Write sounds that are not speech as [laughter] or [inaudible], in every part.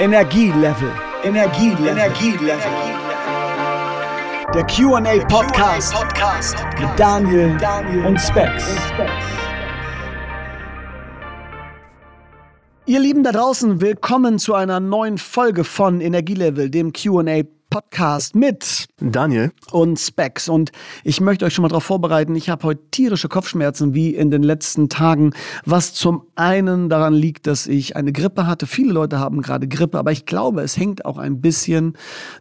Energielevel. Energielevel. Energielevel. Der QA Podcast, Podcast mit Daniel, Daniel und Specs. Ihr Lieben da draußen, willkommen zu einer neuen Folge von Energielevel, dem QA Podcast mit Daniel und Specs. Und ich möchte euch schon mal darauf vorbereiten, ich habe heute tierische Kopfschmerzen wie in den letzten Tagen, was zum einen daran liegt, dass ich eine Grippe hatte. Viele Leute haben gerade Grippe, aber ich glaube, es hängt auch ein bisschen,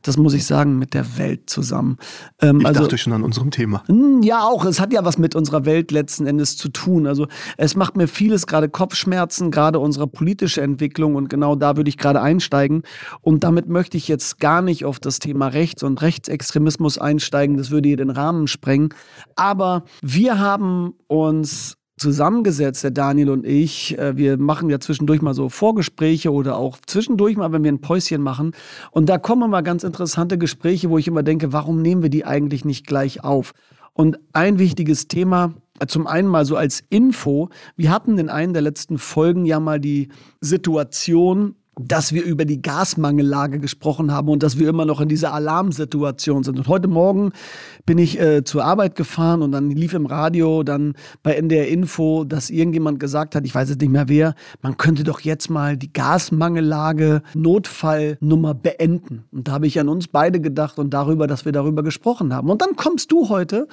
das muss ich sagen, mit der Welt zusammen. Ähm, ich also, dachte schon an unserem Thema. Ja, auch. Es hat ja was mit unserer Welt letzten Endes zu tun. Also es macht mir vieles gerade Kopfschmerzen, gerade unsere politische Entwicklung und genau da würde ich gerade einsteigen. Und damit möchte ich jetzt gar nicht auf das Thema Rechts und Rechtsextremismus einsteigen. Das würde hier den Rahmen sprengen. Aber wir haben uns zusammengesetzt, der Daniel und ich. Äh, wir machen ja zwischendurch mal so Vorgespräche oder auch zwischendurch mal, wenn wir ein Päuschen machen. Und da kommen immer ganz interessante Gespräche, wo ich immer denke, warum nehmen wir die eigentlich nicht gleich auf? Und ein wichtiges Thema, zum einen mal so als Info, wir hatten in einer der letzten Folgen ja mal die Situation, dass wir über die Gasmangellage gesprochen haben und dass wir immer noch in dieser Alarmsituation sind. Und heute Morgen bin ich äh, zur Arbeit gefahren und dann lief im Radio dann bei NDR Info, dass irgendjemand gesagt hat, ich weiß jetzt nicht mehr wer, man könnte doch jetzt mal die Gasmangellage Notfallnummer beenden. Und da habe ich an uns beide gedacht und darüber, dass wir darüber gesprochen haben. Und dann kommst du heute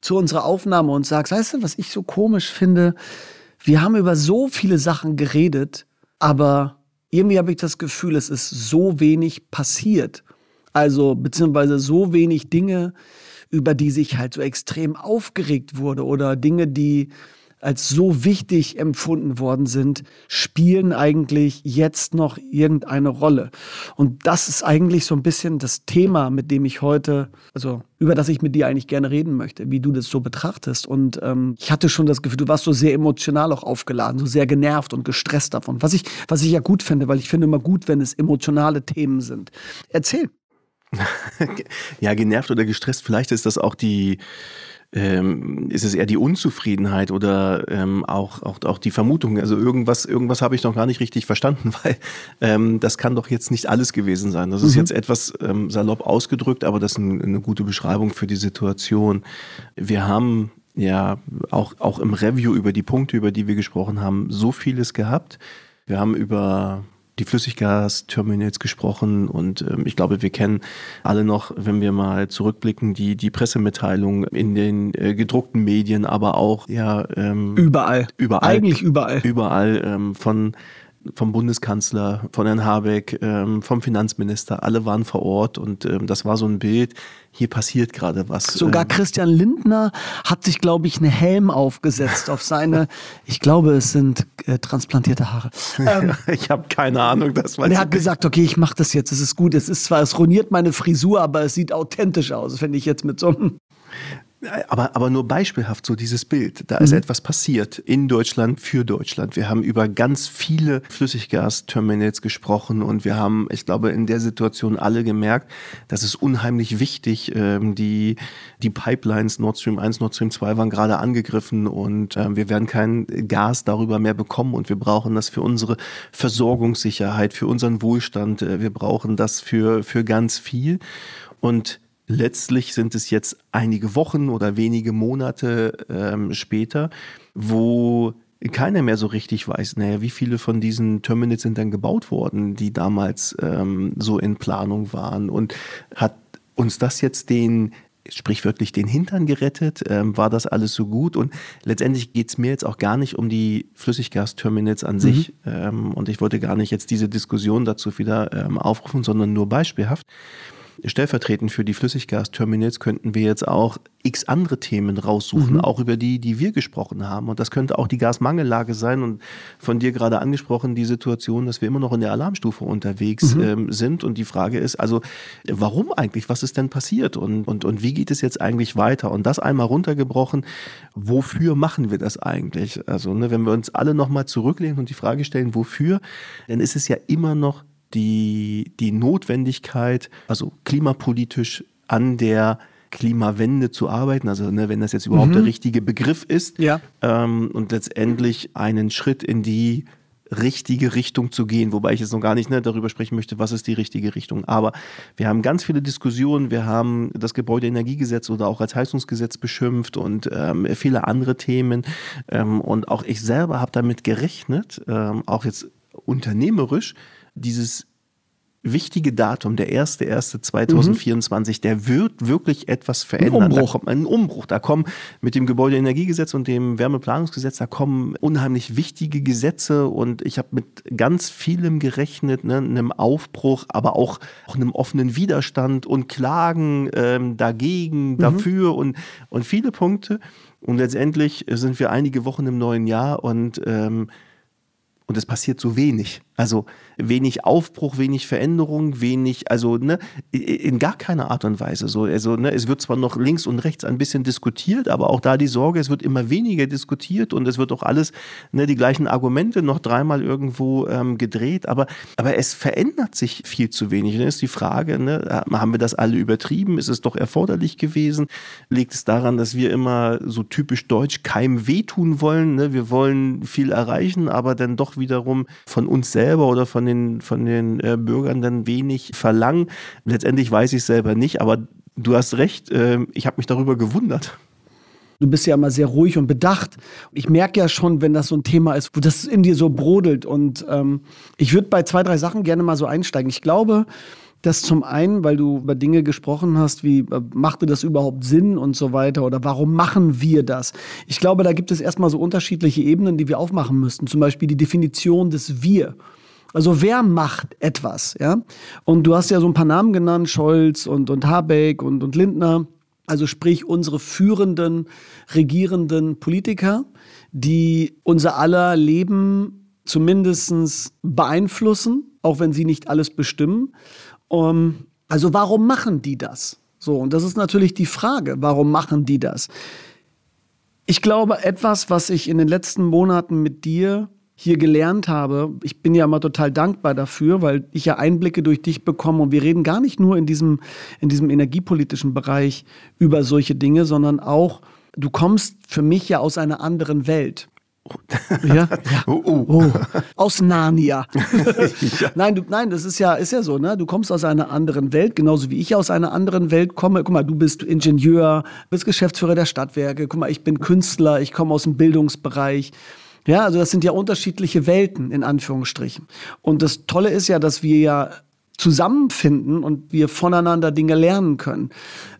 zu unserer Aufnahme und sagst, weißt du, was ich so komisch finde? Wir haben über so viele Sachen geredet, aber irgendwie habe ich das Gefühl, es ist so wenig passiert. Also, beziehungsweise so wenig Dinge, über die sich halt so extrem aufgeregt wurde oder Dinge, die als so wichtig empfunden worden sind, spielen eigentlich jetzt noch irgendeine Rolle. Und das ist eigentlich so ein bisschen das Thema, mit dem ich heute, also über das ich mit dir eigentlich gerne reden möchte, wie du das so betrachtest. Und ähm, ich hatte schon das Gefühl, du warst so sehr emotional auch aufgeladen, so sehr genervt und gestresst davon, was ich, was ich ja gut finde, weil ich finde immer gut, wenn es emotionale Themen sind. Erzähl. [laughs] ja, genervt oder gestresst, vielleicht ist das auch die ähm, ist es eher die Unzufriedenheit oder ähm, auch, auch, auch die Vermutung, also irgendwas, irgendwas habe ich noch gar nicht richtig verstanden, [laughs] weil ähm, das kann doch jetzt nicht alles gewesen sein. Das ist mhm. jetzt etwas ähm, salopp ausgedrückt, aber das ist ein, eine gute Beschreibung für die Situation. Wir haben ja auch, auch im Review über die Punkte, über die wir gesprochen haben, so vieles gehabt. Wir haben über die Flüssiggasterminals gesprochen und ähm, ich glaube, wir kennen alle noch, wenn wir mal zurückblicken, die, die Pressemitteilung in den äh, gedruckten Medien, aber auch ja ähm, überall. Überall. Eigentlich überall. Überall ähm, von vom Bundeskanzler, von Herrn Habeck, ähm, vom Finanzminister, alle waren vor Ort und ähm, das war so ein Bild, hier passiert gerade was. Sogar ähm, Christian Lindner hat sich, glaube ich, eine Helm aufgesetzt auf seine, [laughs] ich glaube, es sind äh, transplantierte Haare. Ähm, [laughs] ich habe keine Ahnung, das weiß Er hat gesagt, okay, ich mache das jetzt, es ist gut, es ist zwar, es ruiniert meine Frisur, aber es sieht authentisch aus, finde ich jetzt mit so einem aber, aber nur beispielhaft so dieses Bild. Da ist mhm. etwas passiert in Deutschland für Deutschland. Wir haben über ganz viele Flüssiggasterminals gesprochen und wir haben, ich glaube, in der Situation alle gemerkt, dass es unheimlich wichtig, ähm, die, die Pipelines Nord Stream 1, Nord Stream 2 waren gerade angegriffen und äh, wir werden kein Gas darüber mehr bekommen und wir brauchen das für unsere Versorgungssicherheit, für unseren Wohlstand. Äh, wir brauchen das für, für ganz viel. Und letztlich sind es jetzt einige Wochen oder wenige Monate ähm, später, wo keiner mehr so richtig weiß, naja, wie viele von diesen Terminals sind dann gebaut worden, die damals ähm, so in Planung waren und hat uns das jetzt den sprichwörtlich den Hintern gerettet? Ähm, war das alles so gut? Und letztendlich geht es mir jetzt auch gar nicht um die Flüssiggasterminals an mhm. sich. Ähm, und ich wollte gar nicht jetzt diese Diskussion dazu wieder ähm, aufrufen, sondern nur beispielhaft stellvertretend für die Flüssiggasterminals könnten wir jetzt auch x andere Themen raussuchen, mhm. auch über die, die wir gesprochen haben. Und das könnte auch die Gasmangellage sein und von dir gerade angesprochen, die Situation, dass wir immer noch in der Alarmstufe unterwegs mhm. ähm, sind. Und die Frage ist also, warum eigentlich? Was ist denn passiert? Und, und, und wie geht es jetzt eigentlich weiter? Und das einmal runtergebrochen, wofür machen wir das eigentlich? Also, ne, wenn wir uns alle nochmal zurücklehnen und die Frage stellen, wofür, dann ist es ja immer noch die, die Notwendigkeit, also klimapolitisch an der Klimawende zu arbeiten, also ne, wenn das jetzt überhaupt mhm. der richtige Begriff ist, ja. ähm, und letztendlich einen Schritt in die richtige Richtung zu gehen, wobei ich jetzt noch gar nicht ne, darüber sprechen möchte, was ist die richtige Richtung. Aber wir haben ganz viele Diskussionen, wir haben das Gebäudeenergiegesetz oder auch als Heizungsgesetz beschimpft und ähm, viele andere Themen. Ähm, und auch ich selber habe damit gerechnet, ähm, auch jetzt unternehmerisch, dieses wichtige Datum, der 1.1.2024, mhm. der wird wirklich etwas verändern. Ein Umbruch. Da kommt ein Umbruch. Da kommen mit dem Gebäudeenergiegesetz und dem Wärmeplanungsgesetz, da kommen unheimlich wichtige Gesetze und ich habe mit ganz vielem gerechnet, ne, einem Aufbruch, aber auch, auch einem offenen Widerstand und Klagen ähm, dagegen, mhm. dafür und, und viele Punkte. Und letztendlich sind wir einige Wochen im neuen Jahr und ähm, und es passiert so wenig. Also wenig Aufbruch, wenig Veränderung, wenig, also ne, in gar keiner Art und Weise. So, also ne, es wird zwar noch links und rechts ein bisschen diskutiert, aber auch da die Sorge, es wird immer weniger diskutiert und es wird auch alles ne, die gleichen Argumente noch dreimal irgendwo ähm, gedreht. Aber, aber es verändert sich viel zu wenig. Dann ist die Frage, ne, haben wir das alle übertrieben? Ist es doch erforderlich gewesen? Liegt es daran, dass wir immer so typisch deutsch keinem wehtun wollen? Ne? Wir wollen viel erreichen, aber dann doch wiederum von uns selbst selber oder von den, von den äh, Bürgern dann wenig verlangen. Letztendlich weiß ich es selber nicht, aber du hast recht, äh, ich habe mich darüber gewundert. Du bist ja immer sehr ruhig und bedacht. Ich merke ja schon, wenn das so ein Thema ist, wo das in dir so brodelt. Und ähm, ich würde bei zwei, drei Sachen gerne mal so einsteigen. Ich glaube, dass zum einen, weil du über Dinge gesprochen hast, wie äh, machte das überhaupt Sinn und so weiter oder warum machen wir das? Ich glaube, da gibt es erstmal so unterschiedliche Ebenen, die wir aufmachen müssten. Zum Beispiel die Definition des Wir. Also wer macht etwas, ja? Und du hast ja so ein paar Namen genannt, Scholz und, und Habeck und, und Lindner. Also sprich unsere führenden, regierenden Politiker, die unser aller Leben zumindest beeinflussen, auch wenn sie nicht alles bestimmen. Um, also warum machen die das? So, und das ist natürlich die Frage, warum machen die das? Ich glaube, etwas, was ich in den letzten Monaten mit dir hier gelernt habe, ich bin ja immer total dankbar dafür, weil ich ja Einblicke durch dich bekomme und wir reden gar nicht nur in diesem, in diesem energiepolitischen Bereich über solche Dinge, sondern auch, du kommst für mich ja aus einer anderen Welt. Ja, ja. Oh, oh. Oh. Aus Narnia. [laughs] ja. Nein, du, nein, das ist ja, ist ja so, ne? Du kommst aus einer anderen Welt, genauso wie ich aus einer anderen Welt komme. Guck mal, du bist Ingenieur, bist Geschäftsführer der Stadtwerke. Guck mal, ich bin Künstler, ich komme aus dem Bildungsbereich. Ja, also das sind ja unterschiedliche Welten in Anführungsstrichen. Und das Tolle ist ja, dass wir ja zusammenfinden und wir voneinander Dinge lernen können.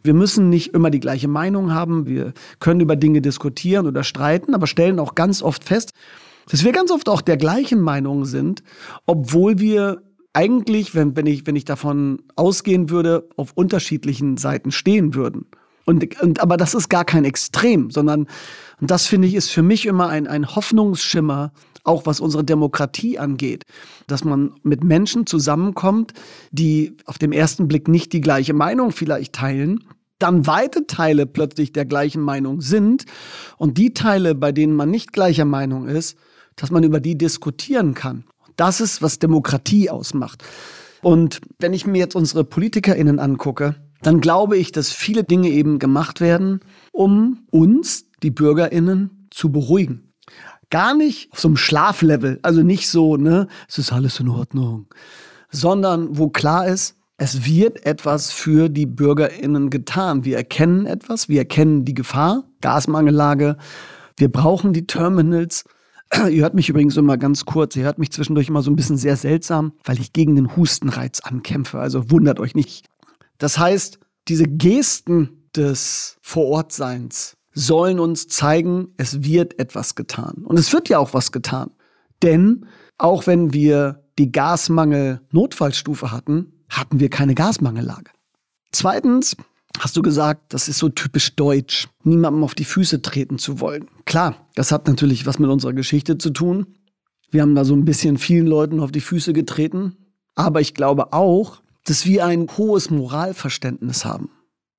Wir müssen nicht immer die gleiche Meinung haben, wir können über Dinge diskutieren oder streiten, aber stellen auch ganz oft fest, dass wir ganz oft auch der gleichen Meinung sind, obwohl wir eigentlich, wenn, wenn, ich, wenn ich davon ausgehen würde, auf unterschiedlichen Seiten stehen würden. Und, und, aber das ist gar kein Extrem, sondern, und das finde ich, ist für mich immer ein, ein Hoffnungsschimmer, auch was unsere Demokratie angeht, dass man mit Menschen zusammenkommt, die auf dem ersten Blick nicht die gleiche Meinung vielleicht teilen, dann weite Teile plötzlich der gleichen Meinung sind und die Teile, bei denen man nicht gleicher Meinung ist, dass man über die diskutieren kann. Das ist, was Demokratie ausmacht. Und wenn ich mir jetzt unsere PolitikerInnen angucke, dann glaube ich, dass viele Dinge eben gemacht werden, um uns, die BürgerInnen, zu beruhigen. Gar nicht auf so einem Schlaflevel, also nicht so, ne, es ist alles in Ordnung, sondern wo klar ist, es wird etwas für die BürgerInnen getan. Wir erkennen etwas, wir erkennen die Gefahr, Gasmangellage, wir brauchen die Terminals. [clears throat] Ihr hört mich übrigens immer ganz kurz, ihr hört mich zwischendurch immer so ein bisschen sehr seltsam, weil ich gegen den Hustenreiz ankämpfe. Also wundert euch nicht. Das heißt, diese Gesten des Vorortseins sollen uns zeigen, es wird etwas getan. Und es wird ja auch was getan. Denn auch wenn wir die Gasmangel-Notfallstufe hatten, hatten wir keine Gasmangellage. Zweitens hast du gesagt, das ist so typisch deutsch, niemandem auf die Füße treten zu wollen. Klar, das hat natürlich was mit unserer Geschichte zu tun. Wir haben da so ein bisschen vielen Leuten auf die Füße getreten. Aber ich glaube auch, dass wir ein hohes Moralverständnis haben.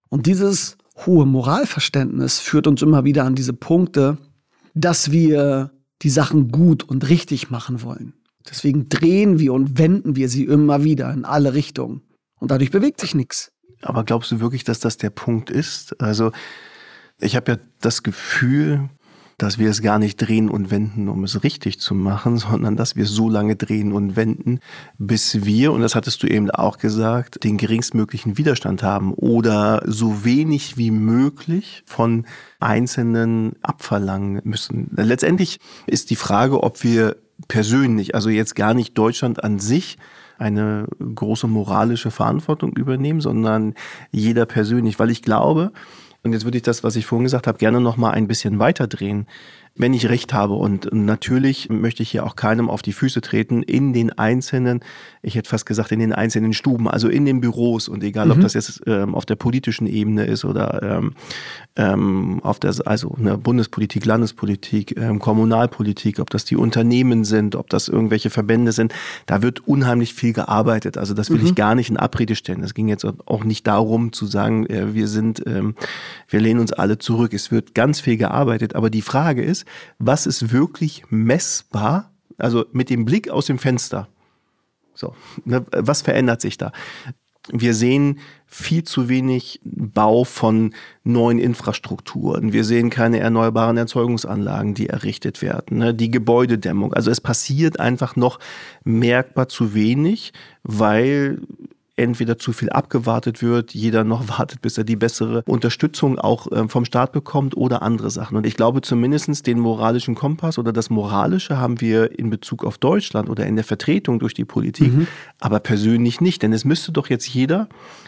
Und dieses hohe Moralverständnis führt uns immer wieder an diese Punkte, dass wir die Sachen gut und richtig machen wollen. Deswegen drehen wir und wenden wir sie immer wieder in alle Richtungen. Und dadurch bewegt sich nichts. Aber glaubst du wirklich, dass das der Punkt ist? Also ich habe ja das Gefühl, dass wir es gar nicht drehen und wenden, um es richtig zu machen, [laughs] sondern dass wir so lange drehen und wenden, bis wir, und das hattest du eben auch gesagt, den geringstmöglichen Widerstand haben oder so wenig wie möglich von Einzelnen abverlangen müssen. Letztendlich ist die Frage, ob wir persönlich, also jetzt gar nicht Deutschland an sich, eine große moralische Verantwortung übernehmen, sondern jeder persönlich, weil ich glaube, und jetzt würde ich das, was ich vorhin gesagt habe, gerne noch mal ein bisschen weiterdrehen wenn ich recht habe. Und natürlich möchte ich hier auch keinem auf die Füße treten in den einzelnen, ich hätte fast gesagt, in den einzelnen Stuben, also in den Büros und egal, mhm. ob das jetzt ähm, auf der politischen Ebene ist oder ähm, ähm, auf der, also eine Bundespolitik, Landespolitik, ähm, Kommunalpolitik, ob das die Unternehmen sind, ob das irgendwelche Verbände sind, da wird unheimlich viel gearbeitet. Also das will mhm. ich gar nicht in Abrede stellen. Es ging jetzt auch nicht darum zu sagen, äh, wir sind, ähm, wir lehnen uns alle zurück. Es wird ganz viel gearbeitet, aber die Frage ist, was ist wirklich messbar, also mit dem Blick aus dem Fenster. So, ne, was verändert sich da? Wir sehen viel zu wenig Bau von neuen Infrastrukturen. Wir sehen keine erneuerbaren Erzeugungsanlagen, die errichtet werden. Ne? Die Gebäudedämmung. Also es passiert einfach noch merkbar zu wenig, weil entweder zu viel abgewartet wird, jeder noch [laughs] wartet, bis er die bessere Unterstützung auch ähm, vom Staat bekommt oder andere Sachen. Und ich glaube zumindestens den moralischen Kompass oder das Moralische haben wir in Bezug auf Deutschland oder in der Vertretung durch die Politik, mhm. aber persönlich nicht. Denn es müsste doch jetzt jeder,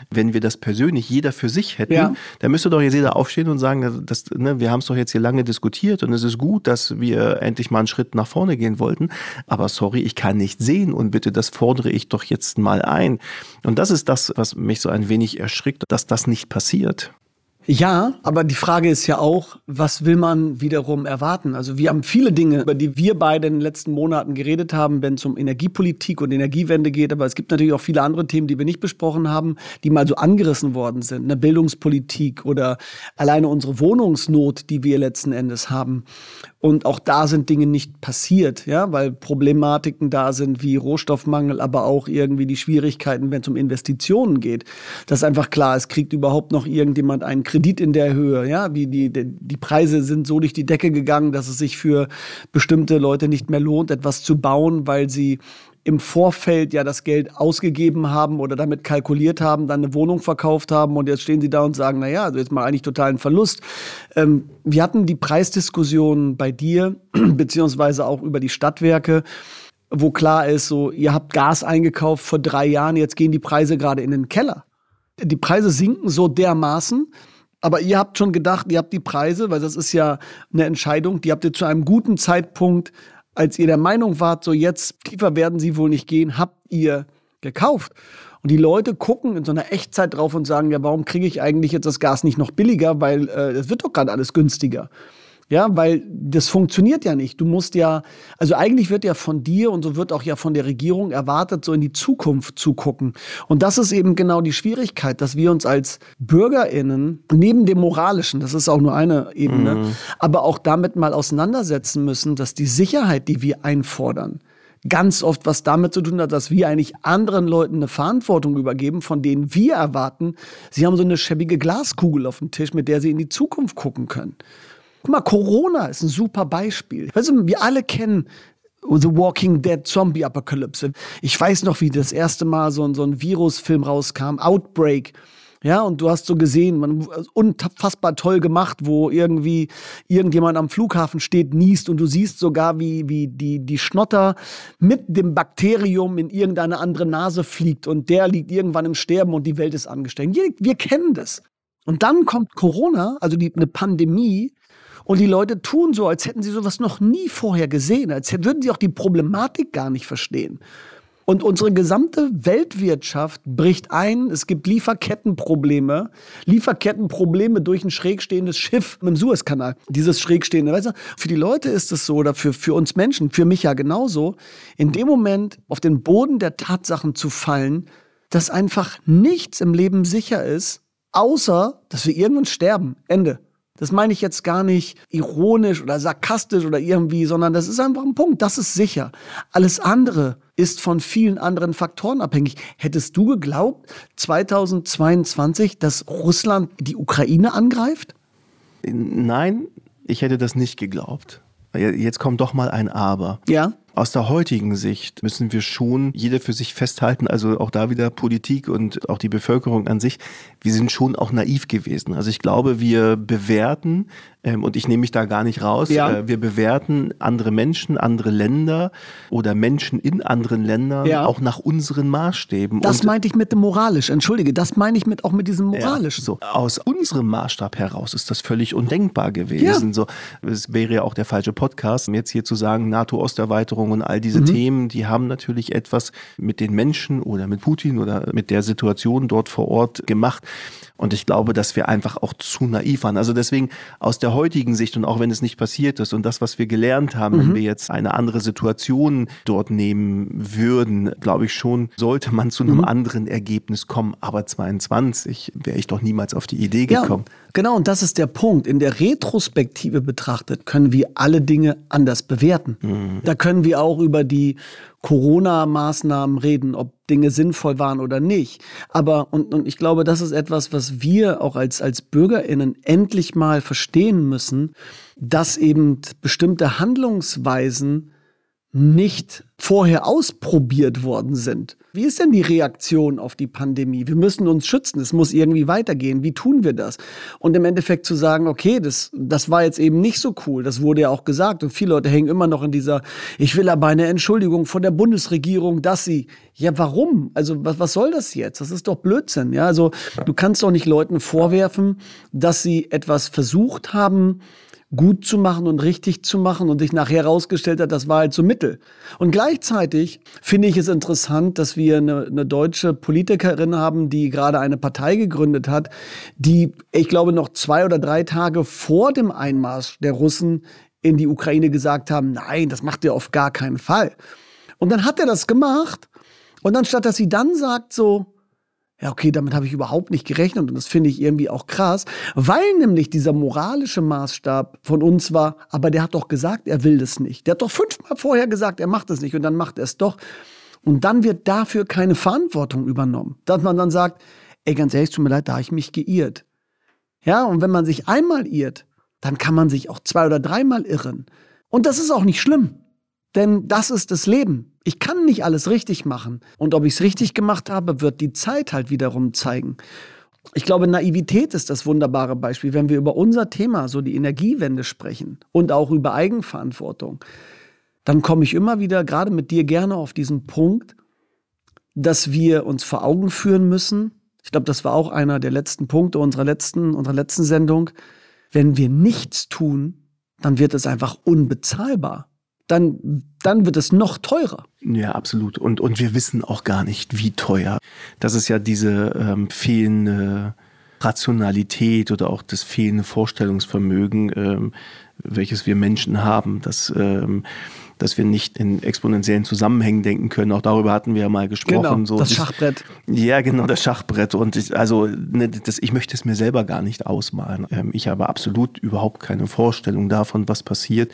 wenn wir das persönlich jeder für sich hätten, ja. dann müsste doch jetzt jeder aufstehen und sagen, das, ne, wir haben es doch jetzt hier lange diskutiert und es ist gut, dass wir endlich mal einen Schritt nach vorne gehen wollten. Aber sorry, ich kann nicht sehen und bitte, das fordere ich doch jetzt mal ein. Und das ist das, was mich so ein wenig erschrickt, dass das nicht passiert. Ja, aber die Frage ist ja auch, was will man wiederum erwarten? Also wir haben viele Dinge, über die wir beide in den letzten Monaten geredet haben, wenn es um Energiepolitik und Energiewende geht. Aber es gibt natürlich auch viele andere Themen, die wir nicht besprochen haben, die mal so angerissen worden sind. Eine Bildungspolitik oder alleine unsere Wohnungsnot, die wir letzten Endes haben. Und auch da sind Dinge nicht passiert, ja, weil Problematiken da sind wie Rohstoffmangel, aber auch irgendwie die Schwierigkeiten, wenn es um Investitionen geht. Das ist einfach klar, es kriegt überhaupt noch irgendjemand einen Kredit in der Höhe, ja. Die, die, die Preise sind so durch die Decke gegangen, dass es sich für bestimmte Leute nicht mehr lohnt, etwas zu bauen, weil sie im Vorfeld ja das Geld ausgegeben haben oder damit kalkuliert haben, dann eine Wohnung verkauft haben und jetzt stehen sie da und sagen, na ja, also jetzt mal eigentlich totalen Verlust. Ähm, wir hatten die Preisdiskussion bei dir, [clears throat] beziehungsweise auch über die Stadtwerke wo klar ist, so, ihr habt Gas eingekauft vor drei Jahren, jetzt gehen die Preise gerade in den Keller. Die Preise sinken so dermaßen, aber ihr habt schon gedacht, ihr habt die Preise, weil das ist ja eine Entscheidung, die habt ihr zu einem guten Zeitpunkt als ihr der Meinung wart, so jetzt tiefer werden sie wohl nicht gehen, habt ihr gekauft. Und die Leute gucken in so einer Echtzeit drauf und sagen, ja, warum kriege ich eigentlich jetzt das Gas nicht noch billiger, weil äh, es wird doch gerade alles günstiger. Ja, weil das funktioniert ja nicht. Du musst ja, also eigentlich wird ja von dir und so wird auch ja von der Regierung erwartet, so in die Zukunft zu gucken. Und das ist eben genau die Schwierigkeit, dass wir uns als BürgerInnen neben dem Moralischen, das ist auch nur eine Ebene, mhm. aber auch damit mal auseinandersetzen müssen, dass die Sicherheit, die wir einfordern, ganz oft was damit zu tun hat, dass wir eigentlich anderen Leuten eine Verantwortung übergeben, von denen wir erwarten, sie haben so eine schäbige Glaskugel auf dem Tisch, mit der sie in die Zukunft gucken können. Guck mal, Corona ist ein super Beispiel. Du, wir alle kennen The Walking Dead Zombie Apokalypse. Ich weiß noch, wie das erste Mal so, so ein Virusfilm rauskam, Outbreak. Ja, und du hast so gesehen, man, unfassbar toll gemacht, wo irgendwie irgendjemand am Flughafen steht, niest und du siehst sogar, wie, wie die, die Schnotter mit dem Bakterium in irgendeine andere Nase fliegt und der liegt irgendwann im Sterben und die Welt ist angesteckt. Wir, wir kennen das. Und dann kommt Corona, also die, eine Pandemie, und die Leute tun so, als hätten sie sowas noch nie vorher gesehen, als würden sie auch die Problematik gar nicht verstehen. Und unsere gesamte Weltwirtschaft bricht ein. Es gibt Lieferkettenprobleme. Lieferkettenprobleme durch ein schrägstehendes Schiff im Suezkanal. Dieses schrägstehende. Weißt du, für die Leute ist es so, oder für, für uns Menschen, für mich ja genauso, in dem Moment auf den Boden der Tatsachen zu fallen, dass einfach nichts im Leben sicher ist, außer dass wir irgendwann sterben. Ende. Das meine ich jetzt gar nicht ironisch oder sarkastisch oder irgendwie, sondern das ist einfach ein Punkt. Das ist sicher. Alles andere ist von vielen anderen Faktoren abhängig. Hättest du geglaubt, 2022, dass Russland die Ukraine angreift? Nein, ich hätte das nicht geglaubt. Jetzt kommt doch mal ein Aber. Ja. Aus der heutigen Sicht müssen wir schon jeder für sich festhalten, also auch da wieder Politik und auch die Bevölkerung an sich, wir sind schon auch naiv gewesen. Also ich glaube, wir bewerten, ähm, und ich nehme mich da gar nicht raus, ja. äh, wir bewerten andere Menschen, andere Länder oder Menschen in anderen Ländern ja. auch nach unseren Maßstäben. Das und, meinte ich mit dem moralisch, entschuldige, das meine ich mit auch mit diesem moralisch. Ja, so, aus unserem Maßstab heraus ist das völlig undenkbar gewesen. So, es wäre ja auch der falsche Podcast, jetzt hier zu sagen, NATO-Osterweiterung Bevölkerung und all diese mhm. Themen, die haben natürlich etwas mit den Menschen oder mit Putin oder mit der Situation dort vor Ort gemacht. Und ich glaube, dass wir einfach auch zu naiv waren. Also deswegen aus der heutigen Sicht und auch wenn es nicht passiert ist und das, was wir gelernt haben, mhm. wenn wir jetzt eine andere Situation dort nehmen würden, glaube ich schon, sollte man zu einem mhm. anderen Ergebnis kommen. Aber 22 wäre ich doch niemals auf die Idee gekommen. Ja, genau, und das ist der Punkt. In der Retrospektive betrachtet können wir alle Dinge anders bewerten. Mhm. Da können wir auch über die Corona-Maßnahmen reden, ob Dinge sinnvoll waren oder nicht. Aber, und, und ich glaube, das ist etwas, was wir auch als, als BürgerInnen endlich mal verstehen müssen, dass eben bestimmte Handlungsweisen nicht vorher ausprobiert worden sind. Wie ist denn die Reaktion auf die Pandemie? Wir müssen uns schützen, es muss irgendwie weitergehen. Wie tun wir das? Und im Endeffekt zu sagen, okay, das, das war jetzt eben nicht so cool, das wurde ja auch gesagt. Und viele Leute hängen immer noch in dieser, ich will aber eine Entschuldigung von der Bundesregierung, dass sie, ja, warum? Also, was, was soll das jetzt? Das ist doch Blödsinn, ja. Also, du kannst doch nicht Leuten vorwerfen, dass sie etwas versucht haben, gut zu machen und richtig zu machen und sich nachher herausgestellt hat, das war halt so Mittel. Und gleichzeitig finde ich es interessant, dass wir eine, eine, deutsche Politikerin haben, die gerade eine Partei gegründet hat, die, ich glaube, noch zwei oder drei Tage vor dem Einmarsch der Russen in die Ukraine gesagt haben, nein, das macht ihr auf gar keinen Fall. Und dann hat er das gemacht. Und anstatt dass sie dann sagt so, ja, okay, damit habe ich überhaupt nicht gerechnet und das finde ich irgendwie auch krass, weil nämlich dieser moralische Maßstab von uns war, aber der hat doch gesagt, er will das nicht. Der hat doch fünfmal vorher gesagt, er macht es nicht und dann macht er es doch. Und dann wird dafür keine Verantwortung übernommen. Dass man dann sagt, ey, ganz ehrlich, tut mir leid, da habe ich mich geirrt. Ja, und wenn man sich einmal irrt, dann kann man sich auch zwei oder dreimal irren. Und das ist auch nicht schlimm. Denn das ist das Leben. Ich kann nicht alles richtig machen. Und ob ich es richtig gemacht habe, wird die Zeit halt wiederum zeigen. Ich glaube, Naivität ist das wunderbare Beispiel, wenn wir über unser Thema, so die Energiewende sprechen und auch über Eigenverantwortung. Dann komme ich immer wieder, gerade mit dir, gerne auf diesen Punkt, dass wir uns vor Augen führen müssen. Ich glaube, das war auch einer der letzten Punkte unserer letzten, unserer letzten Sendung. Wenn wir nichts tun, dann wird es einfach unbezahlbar dann, dann wird es noch teurer. Ja, absolut. Und, und wir wissen auch gar nicht, wie teuer. Das ist ja diese ähm, fehlende Rationalität oder auch das fehlende Vorstellungsvermögen, ähm, welches wir Menschen haben. Das ähm, dass wir nicht in exponentiellen Zusammenhängen denken können. Auch darüber hatten wir ja mal gesprochen. Genau, so, das Schachbrett. Ja, genau, das Schachbrett. Und ich, also, ne, das, ich möchte es mir selber gar nicht ausmalen. Ähm, ich habe absolut überhaupt keine Vorstellung davon, was passiert,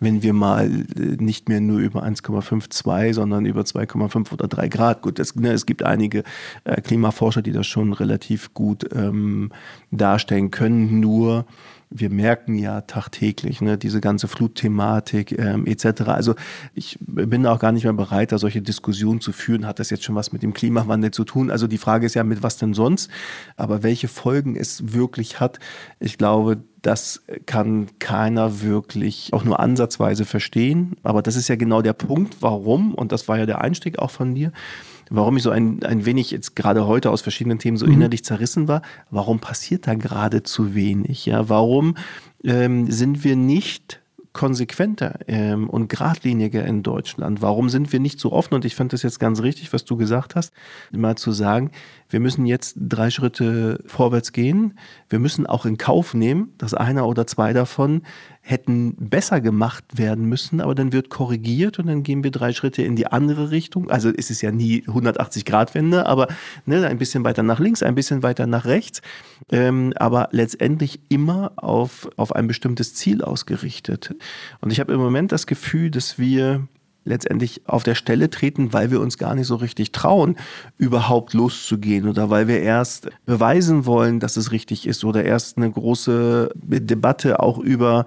wenn wir mal äh, nicht mehr nur über 1,52, sondern über 2,5 oder 3 Grad. Gut, das, ne, es gibt einige äh, Klimaforscher, die das schon relativ gut ähm, darstellen können. Nur wir merken ja tagtäglich ne, diese ganze Flutthematik ähm, etc. Also ich bin auch gar nicht mehr bereit, da solche Diskussionen zu führen. Hat das jetzt schon was mit dem Klimawandel zu tun? Also die Frage ist ja, mit was denn sonst? Aber welche Folgen es wirklich hat, ich glaube, das kann keiner wirklich auch nur ansatzweise verstehen. Aber das ist ja genau der Punkt, warum, und das war ja der Einstieg auch von dir, warum ich so ein, ein wenig jetzt gerade heute aus verschiedenen Themen so mhm. innerlich zerrissen war. Warum passiert da gerade zu wenig? Ja, warum ähm, sind wir nicht konsequenter ähm, und geradliniger in Deutschland? Warum sind wir nicht so offen? Und ich fand das jetzt ganz richtig, was du gesagt hast, mal zu sagen, wir müssen jetzt drei Schritte vorwärts gehen. Wir müssen auch in Kauf nehmen, dass einer oder zwei davon hätten besser gemacht werden müssen, aber dann wird korrigiert und dann gehen wir drei Schritte in die andere Richtung. Also es ist ja nie 180 Grad Wende, aber ne, ein bisschen weiter nach links, ein bisschen weiter nach rechts, ähm, aber letztendlich immer auf, auf ein bestimmtes Ziel ausgerichtet. Und ich habe im Moment das Gefühl, dass wir letztendlich auf der Stelle treten, weil wir uns gar nicht so richtig trauen, überhaupt loszugehen oder weil wir erst beweisen wollen, dass es richtig ist oder erst eine große Debatte auch über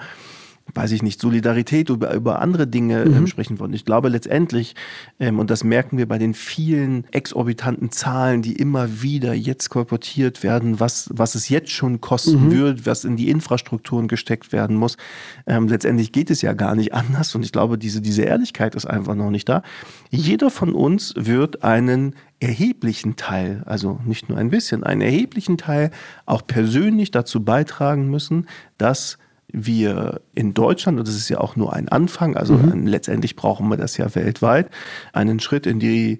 weiß ich nicht, Solidarität über, über andere Dinge mhm. ähm, sprechen wollen. Ich glaube letztendlich, ähm, und das merken wir bei den vielen exorbitanten Zahlen, die immer wieder jetzt kolportiert werden, was, was es jetzt schon kosten mhm. wird, was in die Infrastrukturen gesteckt werden muss. Ähm, letztendlich geht es ja gar nicht anders und ich glaube, diese, diese Ehrlichkeit ist einfach noch nicht da. Jeder von uns wird einen erheblichen Teil, also nicht nur ein bisschen, einen erheblichen Teil auch persönlich dazu beitragen müssen, dass wir in Deutschland, und das ist ja auch nur ein Anfang, also mhm. letztendlich brauchen wir das ja weltweit, einen Schritt in die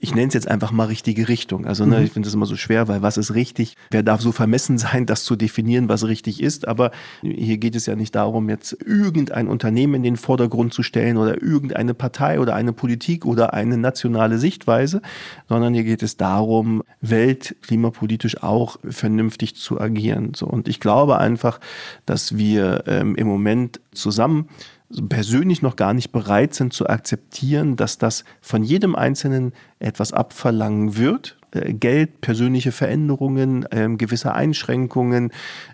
ich nenne es jetzt einfach mal richtige Richtung. Also ne, mhm. ich finde das immer so schwer, weil was ist richtig? Wer darf so vermessen [laughs] sein, das zu definieren, was richtig ist? Aber hier geht es ja nicht darum, jetzt irgendein Unternehmen in den Vordergrund zu stellen oder irgendeine Partei oder eine Politik oder eine nationale Sichtweise, sondern hier geht es darum, weltklimapolitisch auch vernünftig zu agieren. So und ich glaube einfach, dass wir ähm, im Moment zusammen persönlich noch gar nicht bereit sind zu akzeptieren, dass das von jedem Einzelnen etwas abverlangen wird. Äh, Geld, persönliche Veränderungen, ähm, gewisse Einschränkungen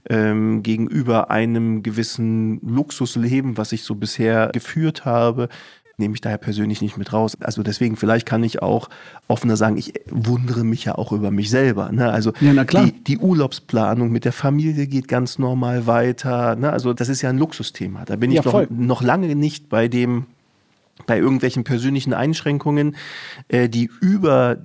ähm, gegenüber einem gewissen Luxusleben, was ich so bisher geführt habe nehme ich daher persönlich nicht mit raus. Also deswegen, vielleicht kann ich auch offener sagen, ich wundere mich ja auch über mich selber. Ne? Also ja, Die, die Urlaubsplanung mit der Familie geht ganz normal weiter. Ne? Also das ist ja ein Luxusthema. Da bin ja, ich noch, noch lange nicht bei dem, bei irgendwelchen persönlichen Einschränkungen, äh, die über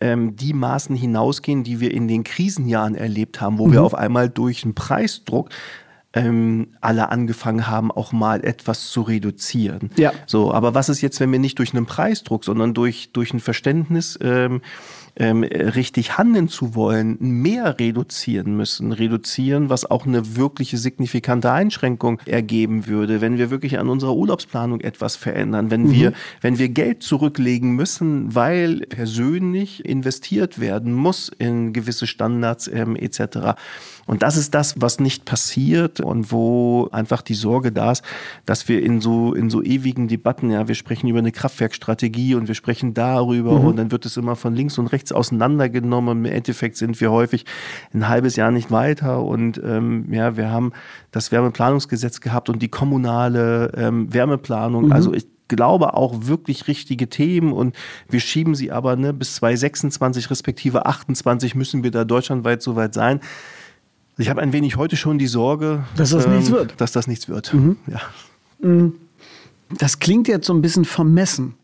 ähm, die Maßen hinausgehen, die wir in den Krisenjahren erlebt haben, wo mhm. wir auf einmal durch einen Preisdruck ähm, alle angefangen haben, auch mal etwas zu reduzieren. Ja. So, aber was ist jetzt, wenn wir nicht durch einen Preisdruck, sondern durch, durch ein Verständnis ähm, ähm, richtig handeln zu wollen, mehr reduzieren müssen. Reduzieren, was auch eine wirkliche signifikante Einschränkung ergeben würde, wenn wir wirklich an unserer Urlaubsplanung etwas verändern, wenn mhm. wir, wenn wir Geld zurücklegen müssen, weil persönlich investiert werden muss in gewisse Standards ähm, etc. Und das ist das, was nicht passiert und wo einfach die Sorge da ist, dass wir in so, in so ewigen Debatten, ja, wir sprechen über eine Kraftwerkstrategie und wir sprechen darüber mhm. und dann wird es immer von links und rechts auseinandergenommen. Und Im Endeffekt sind wir häufig ein halbes Jahr nicht weiter und ähm, ja, wir haben das Wärmeplanungsgesetz gehabt und die kommunale ähm, Wärmeplanung. Mhm. Also ich glaube auch wirklich richtige Themen und wir schieben sie aber ne, bis 2026 respektive 28 müssen wir da deutschlandweit soweit sein. Ich habe ein wenig heute schon die Sorge, dass das ähm, nichts wird. Dass das nichts wird. Mhm. Ja. Mhm. Das klingt jetzt so ein bisschen vermessen,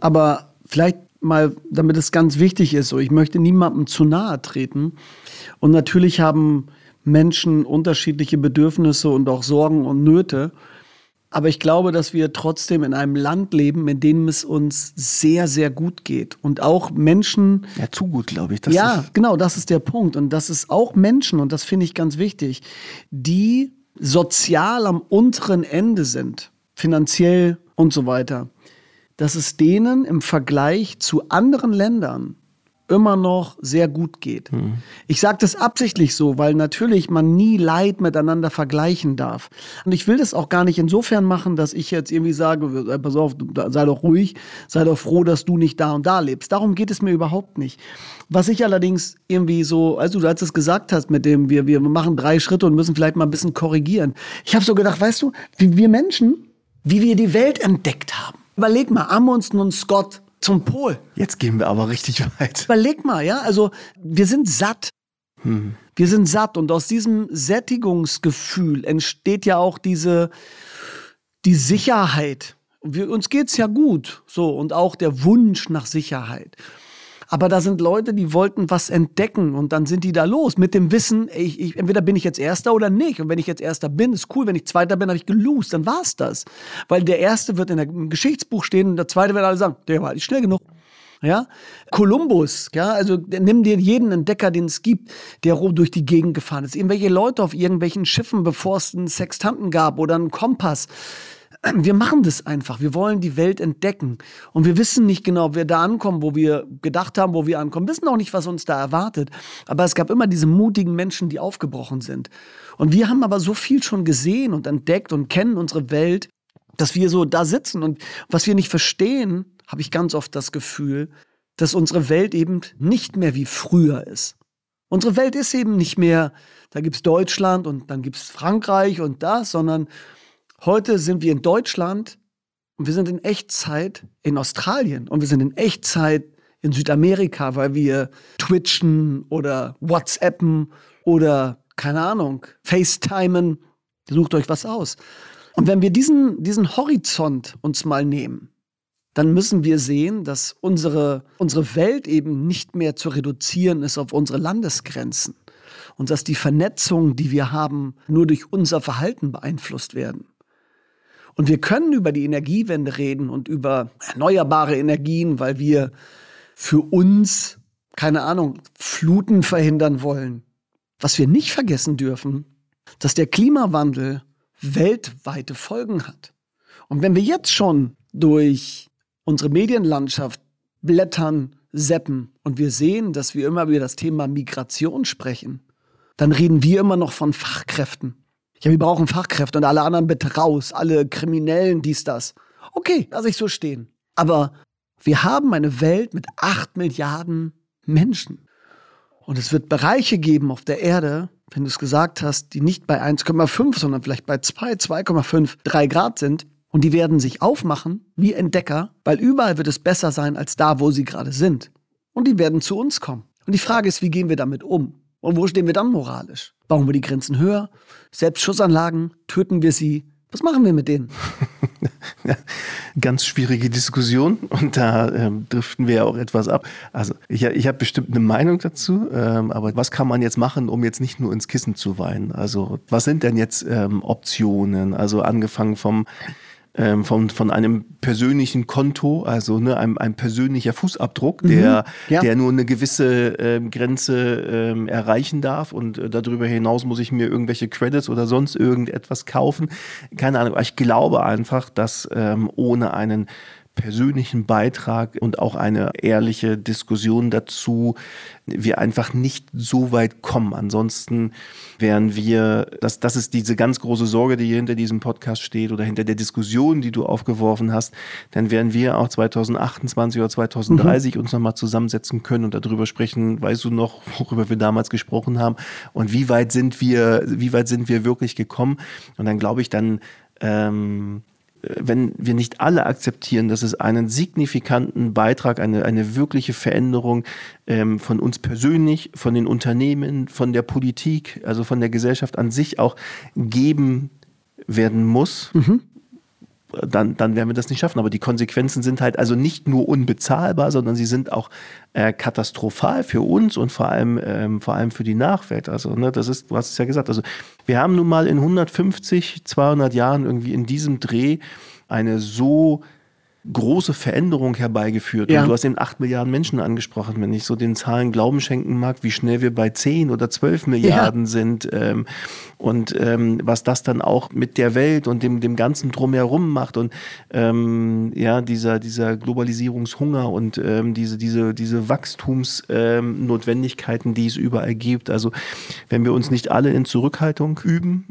aber vielleicht mal, damit es ganz wichtig ist, so ich möchte niemandem zu nahe treten. Und natürlich haben Menschen unterschiedliche Bedürfnisse und auch Sorgen und Nöte. Aber ich glaube, dass wir trotzdem in einem Land leben, in dem es uns sehr, sehr gut geht. Und auch Menschen. Ja, zu gut, glaube ich. ja, genau, das ist der Punkt. Und das ist auch Menschen, und das finde ich ganz wichtig, die sozial am unteren Ende sind, finanziell und so weiter, dass es denen im Vergleich zu anderen Ländern immer noch sehr gut geht. Mhm. Ich sage das absichtlich so, weil natürlich man nie Leid miteinander vergleichen darf. Und ich will das auch gar nicht insofern machen, dass ich jetzt irgendwie sage, äh, pass auf, sei doch ruhig, sei doch froh, dass du nicht da und da lebst. Darum geht es mir überhaupt nicht. Was ich allerdings irgendwie so, also du als es gesagt hast, mit dem wir, wir machen drei Schritte und müssen vielleicht mal ein bisschen korrigieren. Ich habe so gedacht, weißt du, wie wir Menschen, wie wir die Welt entdeckt haben. Überleg mal, Amundsen und Scott, zum Pol. Jetzt gehen wir aber richtig weit. Überleg mal, ja, also wir sind satt. Hm. Wir sind satt und aus diesem Sättigungsgefühl entsteht ja auch diese die Sicherheit. Wir, uns geht's ja gut, so und auch der Wunsch nach Sicherheit. Aber da sind Leute, die wollten was entdecken und dann sind die da los mit dem Wissen, ich, ich, entweder bin ich jetzt Erster oder nicht. Und wenn ich jetzt Erster bin, ist cool. Wenn ich Zweiter bin, habe ich gelost. Dann war's das. Weil der Erste wird in der Geschichtsbuch stehen und der Zweite wird alle sagen, der war nicht schnell genug. Ja, Kolumbus, ja, also nimm dir jeden Entdecker, den es gibt, der durch die Gegend gefahren ist. Irgendwelche Leute auf irgendwelchen Schiffen, bevor es einen Sextanten gab oder einen Kompass wir machen das einfach. Wir wollen die Welt entdecken. Und wir wissen nicht genau, ob wir da ankommen, wo wir gedacht haben, wo wir ankommen. Wir wissen auch nicht, was uns da erwartet. Aber es gab immer diese mutigen Menschen, die aufgebrochen sind. Und wir haben aber so viel schon gesehen und entdeckt und kennen unsere Welt, dass wir so da sitzen und was wir nicht verstehen, habe ich ganz oft das Gefühl, dass unsere Welt eben nicht mehr wie früher ist. Unsere Welt ist eben nicht mehr, da gibt es Deutschland und dann gibt es Frankreich und das, sondern heute sind wir in Deutschland und wir sind in Echtzeit in Australien und wir sind in Echtzeit in Südamerika, weil wir twitchen oder WhatsAppen oder keine Ahnung, FaceTimen. Sucht euch was aus. Und wenn wir diesen, diesen Horizont uns mal nehmen, dann müssen wir sehen, dass unsere, unsere Welt eben nicht mehr zu reduzieren ist auf unsere Landesgrenzen und dass die Vernetzung, die wir haben, nur durch unser Verhalten beeinflusst werden. Und wir können über die Energiewende reden und über erneuerbare Energien, weil wir für uns, keine Ahnung, Fluten verhindern wollen. Was wir nicht vergessen dürfen, dass der Klimawandel weltweite Folgen hat. Und wenn wir jetzt schon durch unsere Medienlandschaft blättern, seppen und wir sehen, dass wir immer über das Thema Migration sprechen, dann reden wir immer noch von Fachkräften. Ja, wir brauchen Fachkräfte und alle anderen bitte raus, alle Kriminellen, dies, das. Okay, lass ich so stehen. Aber wir haben eine Welt mit acht Milliarden Menschen. Und es wird Bereiche geben auf der Erde, wenn du es gesagt hast, die nicht bei 1,5, sondern vielleicht bei 2, 2,5, 3 Grad sind. Und die werden sich aufmachen wie Entdecker, weil überall wird es besser sein als da, wo sie gerade sind. Und die werden zu uns kommen. Und die Frage ist, wie gehen wir damit um? Und wo stehen wir dann moralisch? Bauen wir die Grenzen höher? Selbstschussanlagen? Töten wir sie? Was machen wir mit denen? [laughs] Ganz schwierige Diskussion und da ähm, driften wir ja auch etwas ab. Also ich, ich habe bestimmt eine Meinung dazu, ähm, aber was kann man jetzt machen, um jetzt nicht nur ins Kissen zu weinen? Also was sind denn jetzt ähm, Optionen? Also angefangen vom ähm, von, von einem persönlichen Konto, also ne, ein, ein persönlicher Fußabdruck, mhm. der, ja. der nur eine gewisse ähm, Grenze ähm, erreichen darf und äh, darüber hinaus muss ich mir irgendwelche Credits oder sonst irgendetwas kaufen. Keine Ahnung, aber ich glaube einfach, dass ähm, ohne einen persönlichen Beitrag und auch eine ehrliche Diskussion dazu wir einfach nicht so weit kommen. Ansonsten wären wir, das, das ist diese ganz große Sorge, die hier hinter diesem Podcast steht oder hinter der Diskussion, die du aufgeworfen hast, dann werden wir auch 2028 oder 2030 mhm. uns nochmal zusammensetzen können und darüber sprechen, weißt du noch, worüber wir damals gesprochen haben und wie weit sind wir, wie weit sind wir wirklich gekommen? Und dann glaube ich, dann ähm, wenn wir nicht alle akzeptieren, dass es einen signifikanten Beitrag, eine, eine wirkliche Veränderung ähm, von uns persönlich, von den Unternehmen, von der Politik, also von der Gesellschaft an sich auch geben werden muss, mhm dann, dann werden wir das nicht schaffen. Aber die Konsequenzen sind halt also nicht nur unbezahlbar, sondern sie sind auch äh, katastrophal für uns und vor allem, ähm, vor allem für die Nachwelt. Also, ne, das ist, du hast es ja gesagt. Also, wir haben nun mal in 150, 200 Jahren irgendwie in diesem Dreh eine so große Veränderung herbeigeführt. Ja. Und du hast eben acht Milliarden Menschen angesprochen. Wenn ich so den Zahlen Glauben schenken mag, wie schnell wir bei zehn oder zwölf Milliarden ja. sind ähm, und ähm, was das dann auch mit der Welt und dem, dem ganzen Drumherum macht und ähm, ja, dieser, dieser Globalisierungshunger und ähm, diese, diese, diese Wachstumsnotwendigkeiten, ähm, die es überall gibt. Also wenn wir uns nicht alle in Zurückhaltung üben,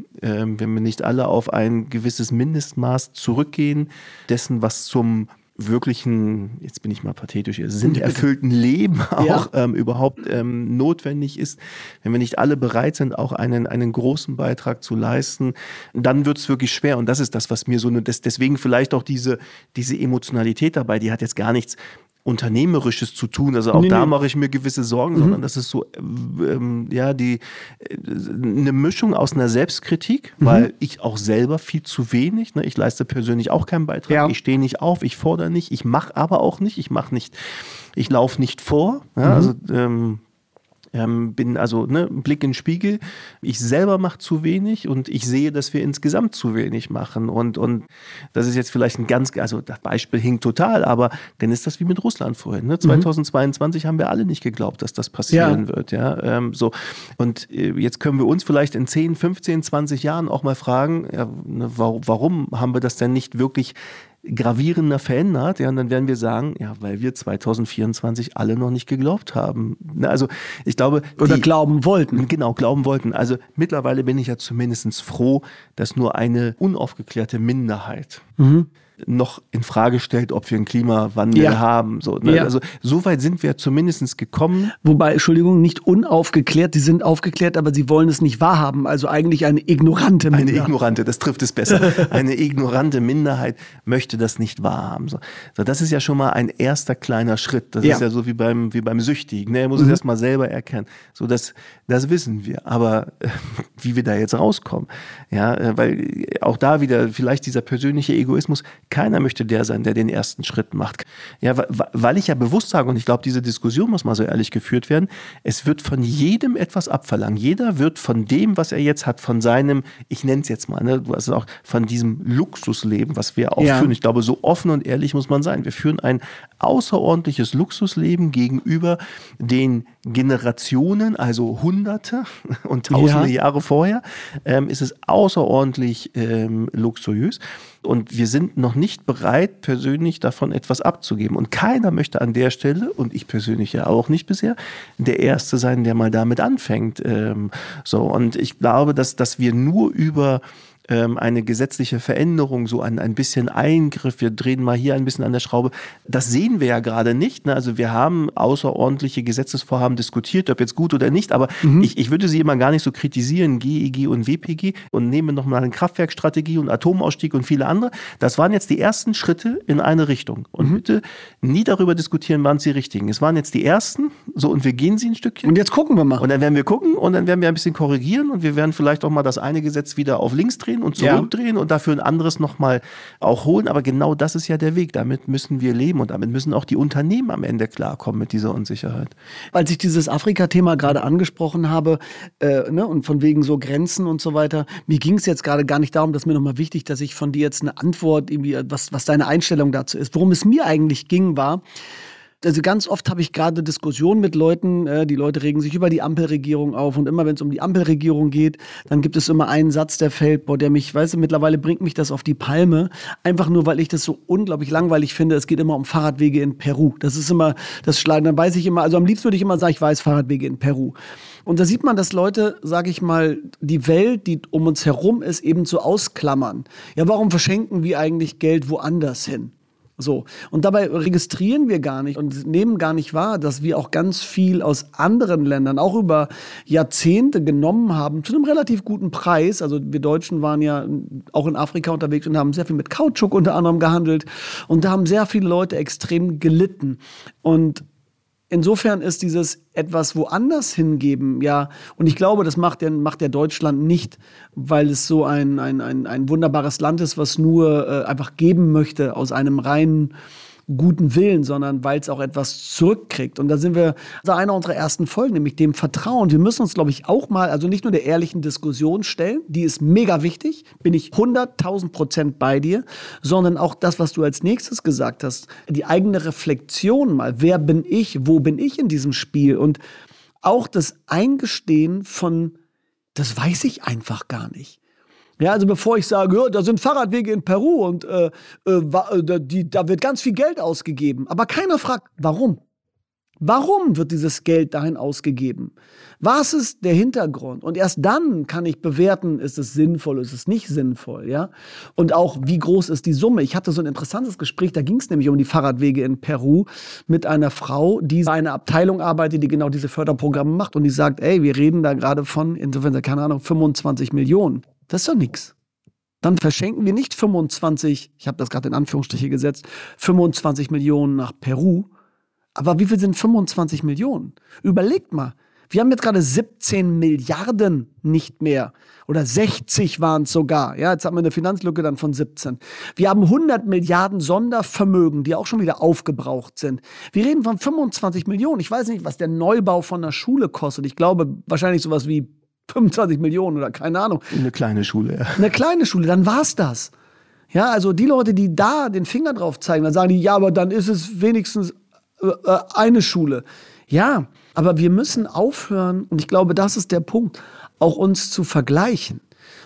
wenn wir nicht alle auf ein gewisses Mindestmaß zurückgehen, dessen, was zum wirklichen, jetzt bin ich mal pathetisch, [laughs] sinnerfüllten Leben auch ja. ähm, überhaupt ähm, notwendig ist, wenn wir nicht alle bereit sind, auch einen, einen großen Beitrag zu leisten, dann wird es wirklich schwer. Und das ist das, was mir so, deswegen vielleicht auch diese, diese Emotionalität dabei, die hat jetzt gar nichts Unternehmerisches zu tun. Also auch nee, da nee. mache ich mir gewisse Sorgen, mhm. sondern das ist so, ähm, ja, die, äh, eine Mischung aus einer Selbstkritik, mhm. weil ich auch selber viel zu wenig, ne, ich leiste persönlich auch keinen Beitrag, ja. ich stehe nicht auf, ich fordere nicht, ich mache aber auch nicht, ich mache nicht, ich laufe nicht vor. Ja, mhm. Also ähm, ähm, bin also ne, Blick in den Spiegel. Ich selber mache zu wenig und ich sehe, dass wir insgesamt zu wenig machen. Und, und das ist jetzt vielleicht ein ganz, also das Beispiel hinkt total, aber dann ist das wie mit Russland vorhin. Ne? 2022 mhm. haben wir alle nicht geglaubt, dass das passieren ja. wird. Ja? Ähm, so. Und äh, jetzt können wir uns vielleicht in 10, 15, 20 Jahren auch mal fragen, ja, ne, warum, warum haben wir das denn nicht wirklich gravierender verändert, ja, und dann werden wir sagen, ja, weil wir 2024 alle noch nicht geglaubt haben. Also ich glaube. Oder die, glauben wollten. Genau, glauben wollten. Also mittlerweile bin ich ja zumindest froh, dass nur eine unaufgeklärte Minderheit mhm noch in Frage stellt, ob wir einen Klimawandel ja. haben. So, ne? ja. Also so weit sind wir zumindest gekommen. Wobei, Entschuldigung, nicht unaufgeklärt, die sind aufgeklärt, aber sie wollen es nicht wahrhaben. Also eigentlich eine ignorante Minderheit. Eine ignorante, das trifft es besser. [laughs] eine ignorante Minderheit möchte das nicht wahrhaben. So. so, das ist ja schon mal ein erster kleiner Schritt. Das ja. ist ja so wie beim, wie beim Süchtigen. Ne? Er muss mhm. es erst mal selber erkennen. So, das, das wissen wir. Aber äh, [laughs] wie wir da jetzt rauskommen, ja, äh, weil auch da wieder vielleicht dieser persönliche Egoismus, keiner möchte der sein, der den ersten Schritt macht. Ja, weil ich ja bewusst sage, und ich glaube, diese Diskussion muss mal so ehrlich geführt werden, es wird von jedem etwas abverlangen. Jeder wird von dem, was er jetzt hat, von seinem, ich nenne es jetzt mal, ne, also auch von diesem Luxusleben, was wir auch ja. führen. Ich glaube, so offen und ehrlich muss man sein. Wir führen ein außerordentliches Luxusleben gegenüber den Generationen, also Hunderte [laughs] und Tausende ja. Jahre vorher, ähm, ist es außerordentlich ähm, luxuriös. Und wir sind noch nicht bereit, persönlich davon etwas abzugeben. Und keiner möchte an der Stelle, und ich persönlich ja auch nicht bisher, der Erste sein, der mal damit anfängt. Ähm, so, und ich glaube, dass, dass wir nur über ähm, eine gesetzliche Veränderung, so ein, ein bisschen Eingriff, wir drehen mal hier ein bisschen an der Schraube. Das sehen wir ja gerade nicht. Ne? Also wir haben außerordentliche Gesetzesvorhaben diskutiert, ob jetzt gut oder nicht, aber mhm. ich, ich würde sie immer gar nicht so kritisieren, GEG und WPG und nehme nochmal eine Kraftwerkstrategie und Atomausstieg und viele andere. Das waren jetzt die ersten Schritte in eine Richtung. Und mhm. bitte nie darüber diskutieren, wann sie richtigen. Es waren jetzt die ersten, so und wir gehen sie ein Stückchen. Und jetzt gucken wir mal. Und dann werden wir gucken und dann werden wir ein bisschen korrigieren und wir werden vielleicht auch mal das eine Gesetz wieder auf links drehen und zurückdrehen ja. und dafür ein anderes nochmal auch holen. Aber genau das ist ja der Weg. Damit müssen wir leben und damit müssen auch die Unternehmen am Ende klarkommen mit dieser Unsicherheit. Als ich dieses Afrika-Thema gerade angesprochen habe äh, ne, und von wegen so Grenzen und so weiter, mir ging es jetzt gerade gar nicht darum, dass mir nochmal wichtig, dass ich von dir jetzt eine Antwort, irgendwie, was, was deine Einstellung dazu ist. Worum es mir eigentlich ging, war, also ganz oft habe ich gerade Diskussionen mit Leuten, äh, die Leute regen sich über die Ampelregierung auf und immer wenn es um die Ampelregierung geht, dann gibt es immer einen Satz, der fällt, boah, der mich, weißt du, mittlerweile bringt mich das auf die Palme, einfach nur, weil ich das so unglaublich langweilig finde. Es geht immer um Fahrradwege in Peru. Das ist immer das Schlagen. Dann weiß ich immer, also am liebsten würde ich immer sagen, ich weiß Fahrradwege in Peru. Und da sieht man, dass Leute, sage ich mal, die Welt, die um uns herum ist, eben so ausklammern. Ja, warum verschenken wir eigentlich Geld woanders hin? So. Und dabei registrieren wir gar nicht und nehmen gar nicht wahr, dass wir auch ganz viel aus anderen Ländern, auch über Jahrzehnte genommen haben, zu einem relativ guten Preis. Also wir Deutschen waren ja auch in Afrika unterwegs und haben sehr viel mit Kautschuk unter anderem gehandelt. Und da haben sehr viele Leute extrem gelitten. Und insofern ist dieses etwas woanders hingeben, ja, und ich glaube, das macht ja, macht ja Deutschland nicht, weil es so ein, ein, ein, ein wunderbares Land ist, was nur äh, einfach geben möchte aus einem reinen guten Willen, sondern weil es auch etwas zurückkriegt. Und da sind wir bei einer unserer ersten Folgen, nämlich dem Vertrauen. Wir müssen uns, glaube ich, auch mal, also nicht nur der ehrlichen Diskussion stellen, die ist mega wichtig, bin ich 100.000 Prozent bei dir, sondern auch das, was du als nächstes gesagt hast, die eigene Reflexion mal. Wer bin ich? Wo bin ich in diesem Spiel? Und auch das Eingestehen von, das weiß ich einfach gar nicht. Ja, also bevor ich sage, ja, da sind Fahrradwege in Peru und äh, äh, äh die, da wird ganz viel Geld ausgegeben. Aber keiner fragt, warum? Warum wird dieses Geld dahin ausgegeben? Was ist der Hintergrund? Und erst dann kann ich bewerten, ist es sinnvoll, ist es nicht sinnvoll, ja? Und auch, wie groß ist die Summe? Ich hatte so ein interessantes Gespräch, da ging es nämlich um die Fahrradwege in Peru mit einer Frau, die bei einer Abteilung arbeitet, die genau diese Förderprogramme macht und die sagt, ey, wir reden da gerade von, insofern, keine Ahnung, 25 Millionen. Das ist doch nichts. Dann verschenken wir nicht 25, ich habe das gerade in Anführungsstriche gesetzt, 25 Millionen nach Peru. Aber wie viel sind 25 Millionen? Überlegt mal. Wir haben jetzt gerade 17 Milliarden nicht mehr. Oder 60 waren es sogar. Ja, jetzt haben wir eine Finanzlücke dann von 17. Wir haben 100 Milliarden Sondervermögen, die auch schon wieder aufgebraucht sind. Wir reden von 25 Millionen. Ich weiß nicht, was der Neubau von einer Schule kostet. Ich glaube wahrscheinlich sowas wie 25 Millionen oder keine Ahnung. Eine kleine Schule, ja. Eine kleine Schule, dann war's das. Ja, also die Leute, die da den Finger drauf zeigen, dann sagen die, ja, aber dann ist es wenigstens äh, äh, eine Schule. Ja, aber wir müssen aufhören, und ich glaube, das ist der Punkt, auch uns zu vergleichen.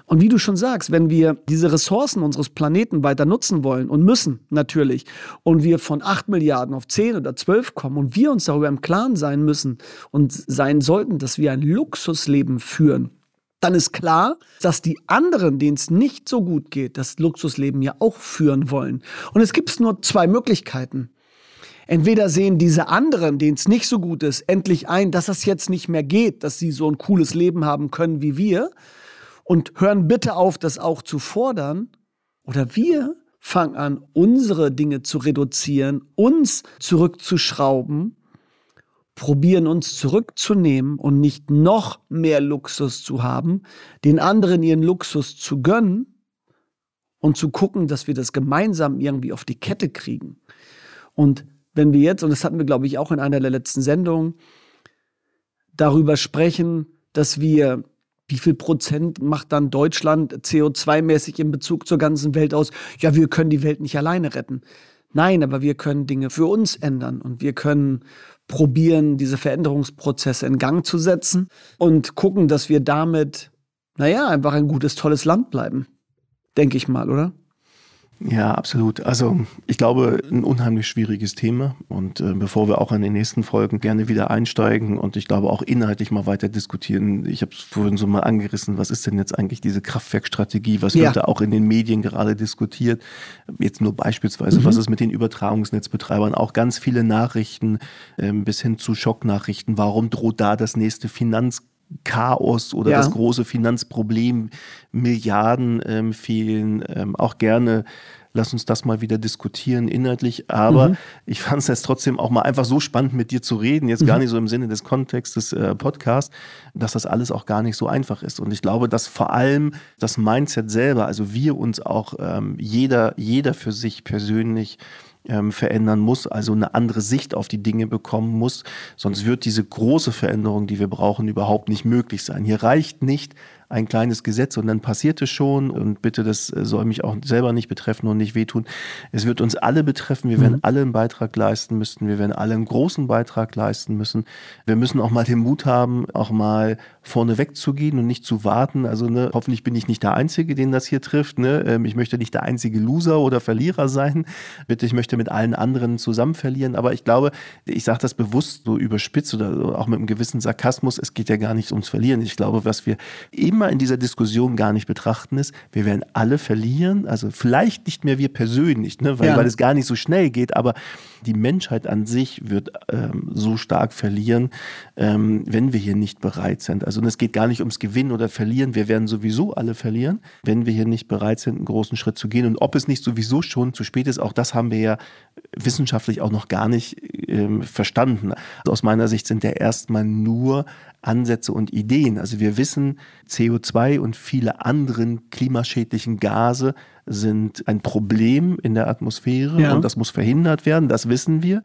Und wie du schon sagst, wenn wir diese Ressourcen unseres Planeten weiter nutzen wollen und müssen natürlich und wir von 8 Milliarden auf 10 oder 12 kommen und wir uns darüber im Klaren sein müssen und sein sollten, dass wir ein Luxusleben führen, dann ist klar, dass die anderen, denen es nicht so gut geht, das Luxusleben ja auch führen wollen. Und es gibt nur zwei Möglichkeiten. Entweder sehen diese anderen, denen es nicht so gut ist, endlich ein, dass es jetzt nicht mehr geht, dass sie so ein cooles Leben haben können wie wir und hören bitte auf, das auch zu fordern. Oder wir fangen an, unsere Dinge zu reduzieren, uns zurückzuschrauben probieren uns zurückzunehmen und nicht noch mehr Luxus zu haben, den anderen ihren Luxus zu gönnen und zu gucken, dass wir das gemeinsam irgendwie auf die Kette kriegen. Und wenn wir jetzt, und das hatten wir, glaube ich, auch in einer der letzten Sendungen, darüber sprechen, dass wir, wie viel Prozent macht dann Deutschland CO2-mäßig in Bezug zur ganzen Welt aus? Ja, wir können die Welt nicht alleine retten. Nein, aber wir können Dinge für uns ändern und wir können probieren, diese Veränderungsprozesse in Gang zu setzen und gucken, dass wir damit, naja, einfach ein gutes, tolles Land bleiben. Denke ich mal, oder? Ja, absolut. Also ich glaube, ein unheimlich schwieriges Thema. Und äh, bevor wir auch in den nächsten Folgen gerne wieder einsteigen und ich glaube auch inhaltlich mal weiter diskutieren, ich habe es vorhin so mal angerissen, was ist denn jetzt eigentlich diese Kraftwerkstrategie? Was ja. wird da auch in den Medien gerade diskutiert? Jetzt nur beispielsweise, mhm. was ist mit den Übertragungsnetzbetreibern? Auch ganz viele Nachrichten äh, bis hin zu Schocknachrichten. Warum droht da das nächste Finanz Chaos oder ja. das große Finanzproblem, Milliarden ähm, fehlen, ähm, auch gerne lass uns das mal wieder diskutieren inhaltlich. Aber mhm. ich fand es jetzt trotzdem auch mal einfach so spannend, mit dir zu reden, jetzt mhm. gar nicht so im Sinne des Kontextes äh, Podcast, dass das alles auch gar nicht so einfach ist. Und ich glaube, dass vor allem das Mindset selber, also wir uns auch ähm, jeder, jeder für sich persönlich ähm, verändern muss, also eine andere Sicht auf die Dinge bekommen muss. Sonst wird diese große Veränderung, die wir brauchen, überhaupt nicht möglich sein. Hier reicht nicht ein kleines Gesetz und dann passiert es schon und bitte, das äh, soll mich auch selber nicht betreffen und nicht wehtun. Es wird uns alle betreffen, wir werden mhm. alle einen Beitrag leisten müssen, wir werden alle einen großen Beitrag leisten müssen. Wir müssen auch mal den Mut haben, auch mal vorne wegzugehen und nicht zu warten. Also ne, hoffentlich bin ich nicht der Einzige, den das hier trifft. Ne? Ähm, ich möchte nicht der einzige Loser oder Verlierer sein. Bitte, ich möchte mit allen anderen zusammen verlieren. Aber ich glaube, ich sage das bewusst so überspitzt oder auch mit einem gewissen Sarkasmus, es geht ja gar nicht ums Verlieren. Ich glaube, was wir eben immer in dieser Diskussion gar nicht betrachten ist, wir werden alle verlieren, also vielleicht nicht mehr wir persönlich, ne, weil, ja. weil es gar nicht so schnell geht, aber die Menschheit an sich wird ähm, so stark verlieren, ähm, wenn wir hier nicht bereit sind. Also es geht gar nicht ums Gewinnen oder Verlieren, wir werden sowieso alle verlieren, wenn wir hier nicht bereit sind, einen großen Schritt zu gehen. Und ob es nicht sowieso schon zu spät ist, auch das haben wir ja wissenschaftlich auch noch gar nicht ähm, verstanden. Also aus meiner Sicht sind ja erstmal nur Ansätze und Ideen. Also wir wissen, CO2 und viele anderen klimaschädlichen Gase sind ein Problem in der Atmosphäre ja. und das muss verhindert werden, das wissen wir.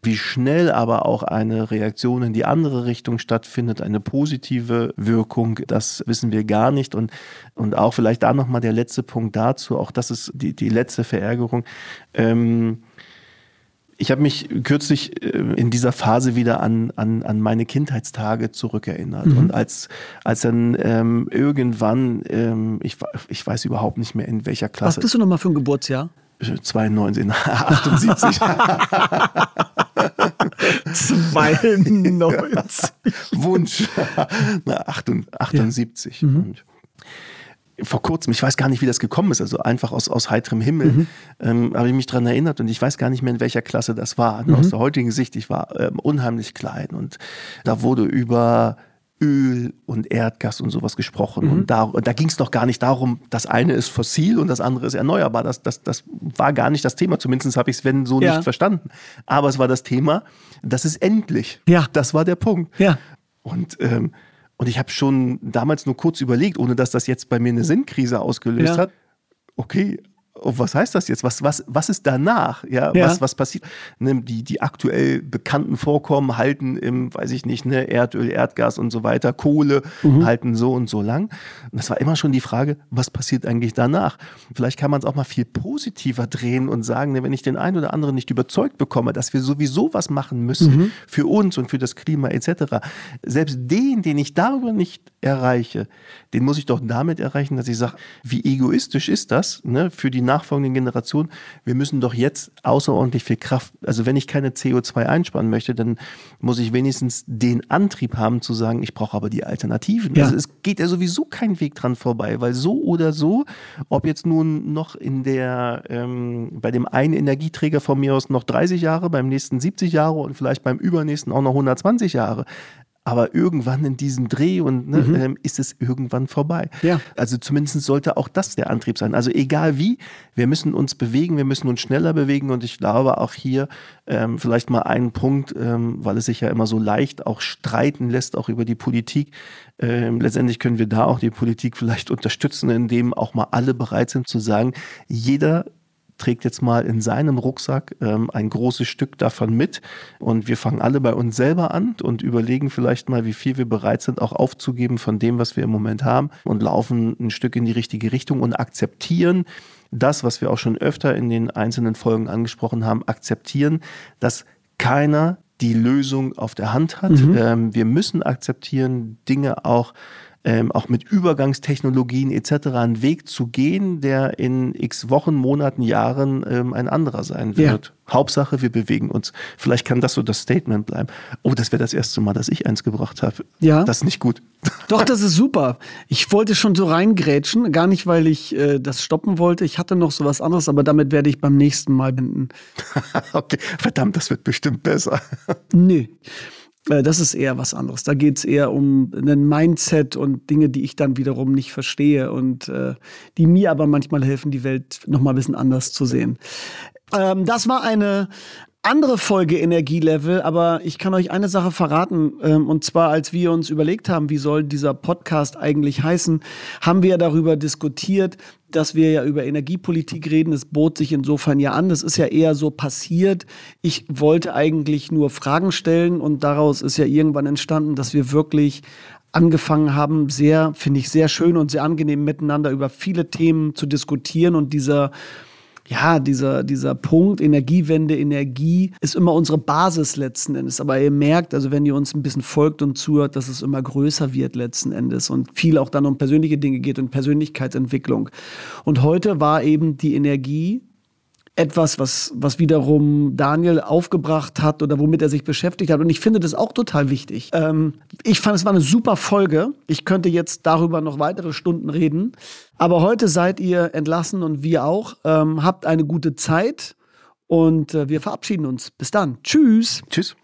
Wie schnell aber auch eine Reaktion in die andere Richtung stattfindet, eine positive Wirkung, das wissen wir gar nicht. Und, und auch vielleicht da nochmal der letzte Punkt dazu, auch das ist die, die letzte Verärgerung. Ähm, ich habe mich kürzlich äh, in dieser Phase wieder an, an, an meine Kindheitstage zurückerinnert. Mhm. Und als, als dann ähm, irgendwann, ähm, ich, ich weiß überhaupt nicht mehr in welcher Klasse. Was bist du nochmal für ein Geburtsjahr? 92, 78. 92. Wunsch. Na, 78. Ja. Mhm vor kurzem, ich weiß gar nicht, wie das gekommen ist, also einfach aus, aus heiterem Himmel, mhm. ähm, habe ich mich daran erinnert und ich weiß gar nicht mehr, in welcher Klasse das war. Mhm. Aus der heutigen Sicht, ich war ähm, unheimlich klein und da wurde über Öl und Erdgas und sowas gesprochen. Mhm. Und da, da ging es noch gar nicht darum, das eine ist fossil und das andere ist erneuerbar. Das, das, das war gar nicht das Thema. Zumindest habe ich es, wenn so, ja. nicht verstanden. Aber es war das Thema, das ist endlich. Ja. Das war der Punkt. Ja. Und ähm, und ich habe schon damals nur kurz überlegt, ohne dass das jetzt bei mir eine Sinnkrise ausgelöst ja. hat. Okay, oh, was heißt das jetzt? Was, was, was ist danach? Ja, ja. Was, was passiert? Ne, die, die aktuell bekannten Vorkommen halten im, weiß ich nicht, ne, Erdöl, Erdgas und so weiter, Kohle mhm. halten so und so lang. Und das war immer schon die Frage, was passiert eigentlich danach? Vielleicht kann man es auch mal viel positiver drehen und sagen, ne, wenn ich den einen oder anderen nicht überzeugt bekomme, dass wir sowieso was machen müssen mhm. für uns und für das Klima etc., selbst den, den ich darüber nicht erreiche, den muss ich doch damit erreichen, dass ich sage, wie egoistisch ist das ne, für die nachfolgenden Generationen? Wir müssen doch jetzt außerordentlich viel Kraft, also wenn ich keine CO2 einsparen möchte, dann muss ich wenigstens den Antrieb haben zu sagen, ich brauche aber die Alternativen. Ja. Also es geht ja sowieso kein Weg dran vorbei, weil so oder so, ob jetzt nun noch in der, ähm, bei dem einen Energieträger von mir aus noch 30 Jahre, beim nächsten 70 Jahre und vielleicht beim übernächsten auch noch 120 Jahre aber irgendwann in diesem Dreh und ne, mhm. ähm, ist es irgendwann vorbei. Ja. Also zumindest sollte auch das der Antrieb sein. Also egal wie, wir müssen uns bewegen, wir müssen uns schneller bewegen und ich glaube auch hier ähm, vielleicht mal einen Punkt, ähm, weil es sich ja immer so leicht auch streiten lässt, auch über die Politik. Ähm, letztendlich können wir da auch die Politik vielleicht unterstützen, indem auch mal alle bereit sind zu sagen, jeder trägt jetzt mal in seinem Rucksack ähm, ein großes Stück davon mit und wir fangen alle bei uns selber an und überlegen vielleicht mal, wie viel wir bereit sind, auch aufzugeben von dem, was wir im Moment haben und laufen ein Stück in die richtige Richtung und akzeptieren das, was wir auch schon öfter in den einzelnen Folgen angesprochen haben, akzeptieren, dass keiner die Lösung auf der Hand hat. Mhm. Ähm, wir müssen akzeptieren, Dinge auch ähm, auch mit Übergangstechnologien etc. einen Weg zu gehen, der in x Wochen, Monaten, Jahren ähm, ein anderer sein wird. Ja. Hauptsache, wir bewegen uns. Vielleicht kann das so das Statement bleiben. Oh, das wäre das erste Mal, dass ich eins gebracht habe. Ja. Das ist nicht gut. [laughs] Doch, das ist super. Ich wollte schon so reingrätschen, gar nicht, weil ich äh, das stoppen wollte. Ich hatte noch so was anderes, aber damit werde ich beim nächsten Mal binden. [laughs] okay, verdammt, das wird bestimmt besser. [laughs] nee. Äh, das ist eher was anderes. Da geht es eher um ein Mindset und Dinge, die ich dann wiederum nicht verstehe und äh, die mir aber manchmal helfen, die Welt noch mal ein bisschen anders zu sehen. Ähm, das war eine andere Folge Energielevel, aber ich kann euch eine Sache verraten. Ähm, und zwar, als wir uns überlegt haben, wie soll dieser Podcast eigentlich heißen, haben wir darüber diskutiert, dass wir ja über Energiepolitik reden. Es bot sich insofern ja an. Das ist ja eher so passiert. Ich wollte eigentlich nur Fragen stellen und daraus ist ja irgendwann entstanden, dass wir wirklich angefangen haben, sehr, finde ich, sehr schön und sehr angenehm miteinander über viele Themen zu diskutieren und dieser ja, dieser, dieser Punkt Energiewende, Energie ist immer unsere Basis letzten Endes. Aber ihr merkt, also wenn ihr uns ein bisschen folgt und zuhört, dass es immer größer wird letzten Endes und viel auch dann um persönliche Dinge geht und Persönlichkeitsentwicklung. Und heute war eben die Energie etwas, was, was wiederum Daniel aufgebracht hat oder womit er sich beschäftigt hat. Und ich finde das auch total wichtig. Ähm, ich fand, es war eine super Folge. Ich könnte jetzt darüber noch weitere Stunden reden. Aber heute seid ihr entlassen und wir auch. Ähm, habt eine gute Zeit und äh, wir verabschieden uns. Bis dann. Tschüss. Tschüss.